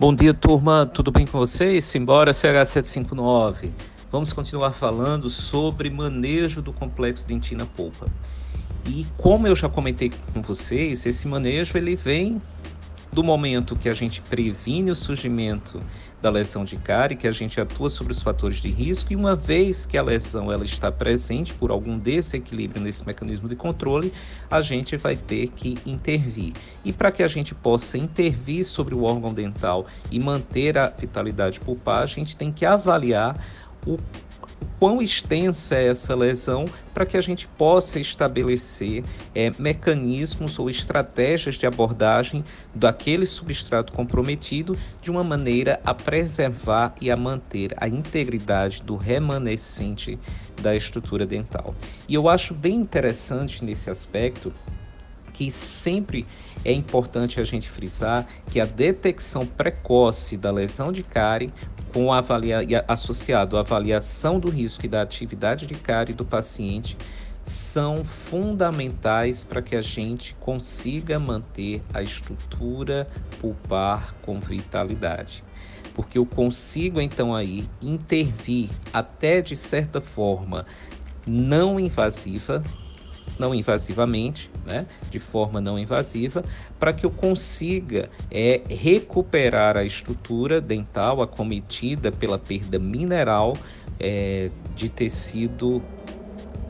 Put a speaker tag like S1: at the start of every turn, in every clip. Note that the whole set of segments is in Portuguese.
S1: Bom dia, turma. Tudo bem com vocês? Simbora CH759. Vamos continuar falando sobre manejo do complexo dentina polpa. E como eu já comentei com vocês, esse manejo ele vem do momento que a gente previne o surgimento da lesão de cárie, que a gente atua sobre os fatores de risco e uma vez que a lesão ela está presente por algum desequilíbrio nesse mecanismo de controle, a gente vai ter que intervir. E para que a gente possa intervir sobre o órgão dental e manter a vitalidade pulpar, a gente tem que avaliar o quão extensa é essa lesão para que a gente possa estabelecer é, mecanismos ou estratégias de abordagem daquele substrato comprometido de uma maneira a preservar e a manter a integridade do remanescente da estrutura dental. E eu acho bem interessante nesse aspecto que sempre é importante a gente frisar que a detecção precoce da lesão de cárie com avalia, associado à avaliação do risco e da atividade de cárie do paciente são fundamentais para que a gente consiga manter a estrutura pulpar com vitalidade. Porque eu consigo então aí intervir até de certa forma não invasiva não invasivamente, né, de forma não invasiva, para que eu consiga é, recuperar a estrutura dental acometida pela perda mineral é, de tecido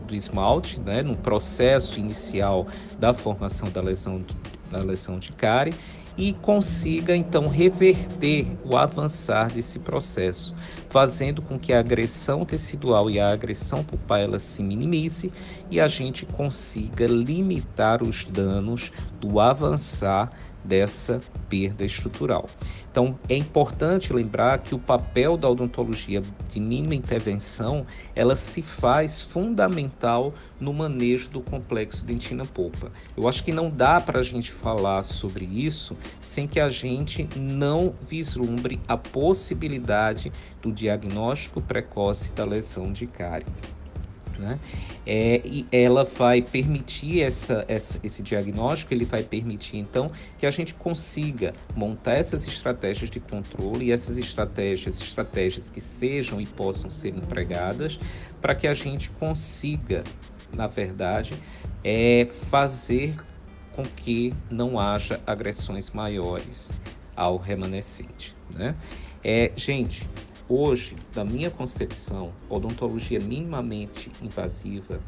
S1: do esmalte, né, no processo inicial da formação da lesão, da lesão de cárie e consiga então reverter o avançar desse processo, fazendo com que a agressão tecidual e a agressão pulpar ela se minimize e a gente consiga limitar os danos do avançar dessa perda estrutural. Então, é importante lembrar que o papel da odontologia de mínima intervenção, ela se faz fundamental no manejo do complexo dentina-polpa. Eu acho que não dá para a gente falar sobre isso sem que a gente não vislumbre a possibilidade do diagnóstico precoce da lesão de cárie. Né? É, e ela vai permitir essa, essa, esse diagnóstico, ele vai permitir então que a gente consiga montar essas estratégias de controle e essas estratégias, estratégias que sejam e possam ser empregadas para que a gente consiga, na verdade, é, fazer com que não haja agressões maiores ao remanescente. Né? É, gente, Hoje, da minha concepção, odontologia minimamente invasiva,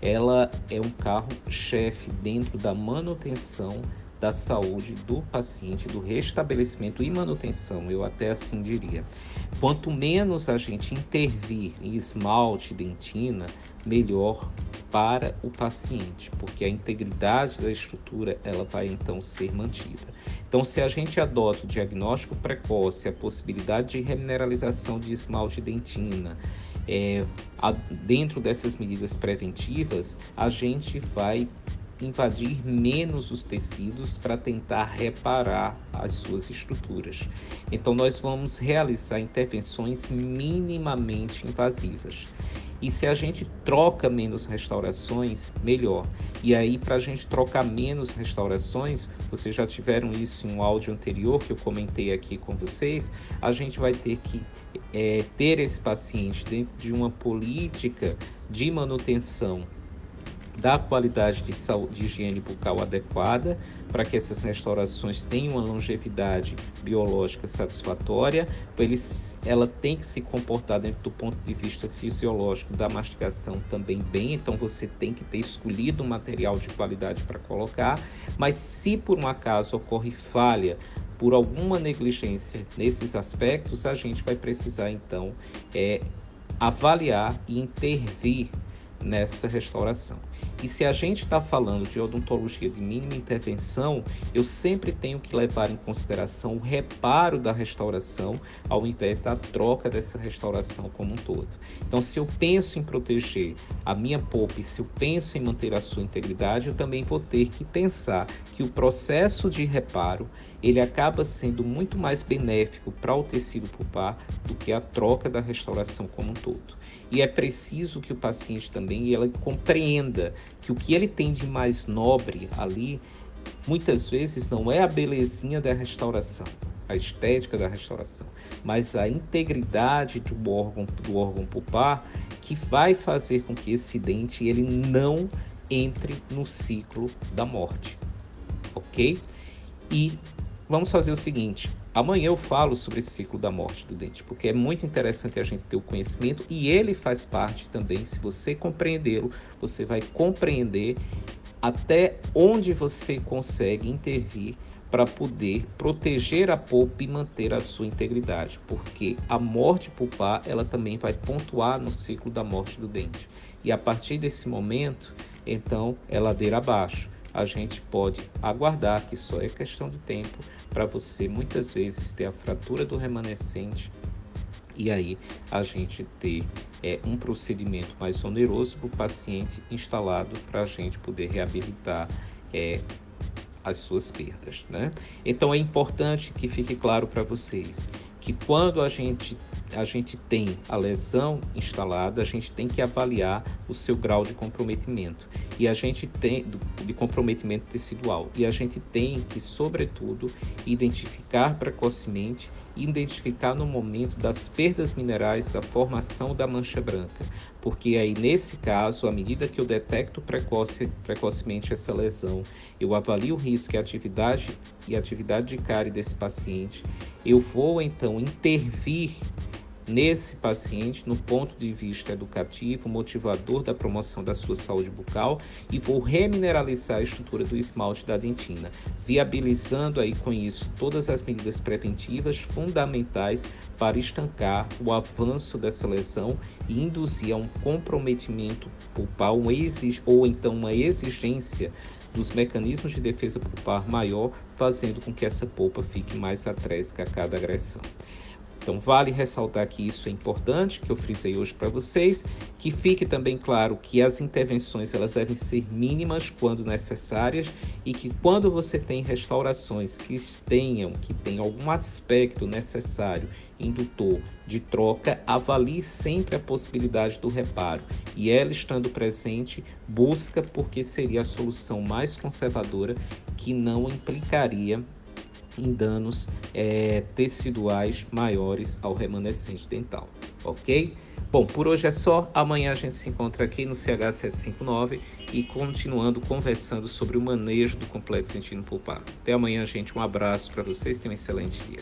S1: ela é um carro-chefe dentro da manutenção da saúde do paciente, do restabelecimento e manutenção, eu até assim diria. Quanto menos a gente intervir em esmalte, dentina, melhor para o paciente, porque a integridade da estrutura ela vai então ser mantida. Então, se a gente adota o diagnóstico precoce, a possibilidade de remineralização de esmalte dentina, é, a, dentro dessas medidas preventivas, a gente vai invadir menos os tecidos para tentar reparar as suas estruturas. Então, nós vamos realizar intervenções minimamente invasivas. E se a gente troca menos restaurações, melhor. E aí, para a gente trocar menos restaurações, vocês já tiveram isso em um áudio anterior que eu comentei aqui com vocês, a gente vai ter que é, ter esse paciente dentro de uma política de manutenção da qualidade de, saúde, de higiene bucal adequada para que essas restaurações tenham uma longevidade biológica satisfatória, eles, ela tem que se comportar dentro do ponto de vista fisiológico da mastigação também bem, então você tem que ter escolhido um material de qualidade para colocar, mas se por um acaso ocorre falha por alguma negligência nesses aspectos, a gente vai precisar então é, avaliar e intervir nessa restauração. E se a gente está falando de odontologia de mínima intervenção, eu sempre tenho que levar em consideração o reparo da restauração ao invés da troca dessa restauração como um todo. Então, se eu penso em proteger a minha polpa e se eu penso em manter a sua integridade, eu também vou ter que pensar que o processo de reparo ele acaba sendo muito mais benéfico para o tecido pulpar do que a troca da restauração como um todo. E é preciso que o paciente também ela compreenda que o que ele tem de mais nobre ali muitas vezes não é a belezinha da restauração, a estética da restauração, mas a integridade do órgão, do órgão pulpar que vai fazer com que esse dente ele não entre no ciclo da morte, ok? E vamos fazer o seguinte: amanhã eu falo sobre esse ciclo da morte do dente, porque é muito interessante a gente ter o conhecimento e ele faz parte também. Se você compreendê-lo, você vai compreender até onde você consegue intervir para poder proteger a polpa e manter a sua integridade, porque a morte pulpar ela também vai pontuar no ciclo da morte do dente. E a partir desse momento, então é ladeira abaixo. A gente pode aguardar que só é questão de tempo para você muitas vezes ter a fratura do remanescente e aí a gente ter é, um procedimento mais oneroso para o paciente instalado para a gente poder reabilitar é, as suas perdas. Né? Então é importante que fique claro para vocês que quando a gente a gente tem a lesão instalada, a gente tem que avaliar o seu grau de comprometimento. E a gente tem de comprometimento tecidual e a gente tem que, sobretudo, identificar precocemente identificar no momento das perdas minerais da formação da mancha branca, porque aí nesse caso, à medida que eu detecto precoce, precocemente essa lesão, eu avalio o risco e atividade e atividade de cárie desse paciente, eu vou então intervir nesse paciente no ponto de vista educativo, motivador da promoção da sua saúde bucal e vou remineralizar a estrutura do esmalte da dentina, viabilizando aí com isso todas as medidas preventivas fundamentais para estancar o avanço dessa lesão e induzir a um comprometimento pulpar um ou então uma exigência dos mecanismos de defesa pulpar maior, fazendo com que essa polpa fique mais atrésica a cada agressão. Então vale ressaltar que isso é importante, que eu frisei hoje para vocês, que fique também claro que as intervenções elas devem ser mínimas quando necessárias e que quando você tem restaurações que tenham, que tenham algum aspecto necessário, indutor de troca, avalie sempre a possibilidade do reparo. E ela estando presente, busca porque seria a solução mais conservadora que não implicaria em danos é, teciduais maiores ao remanescente dental, ok? Bom, por hoje é só. Amanhã a gente se encontra aqui no CH759 e continuando conversando sobre o manejo do complexo dentino pulpar. Até amanhã, gente. Um abraço para vocês. Tenham um excelente dia.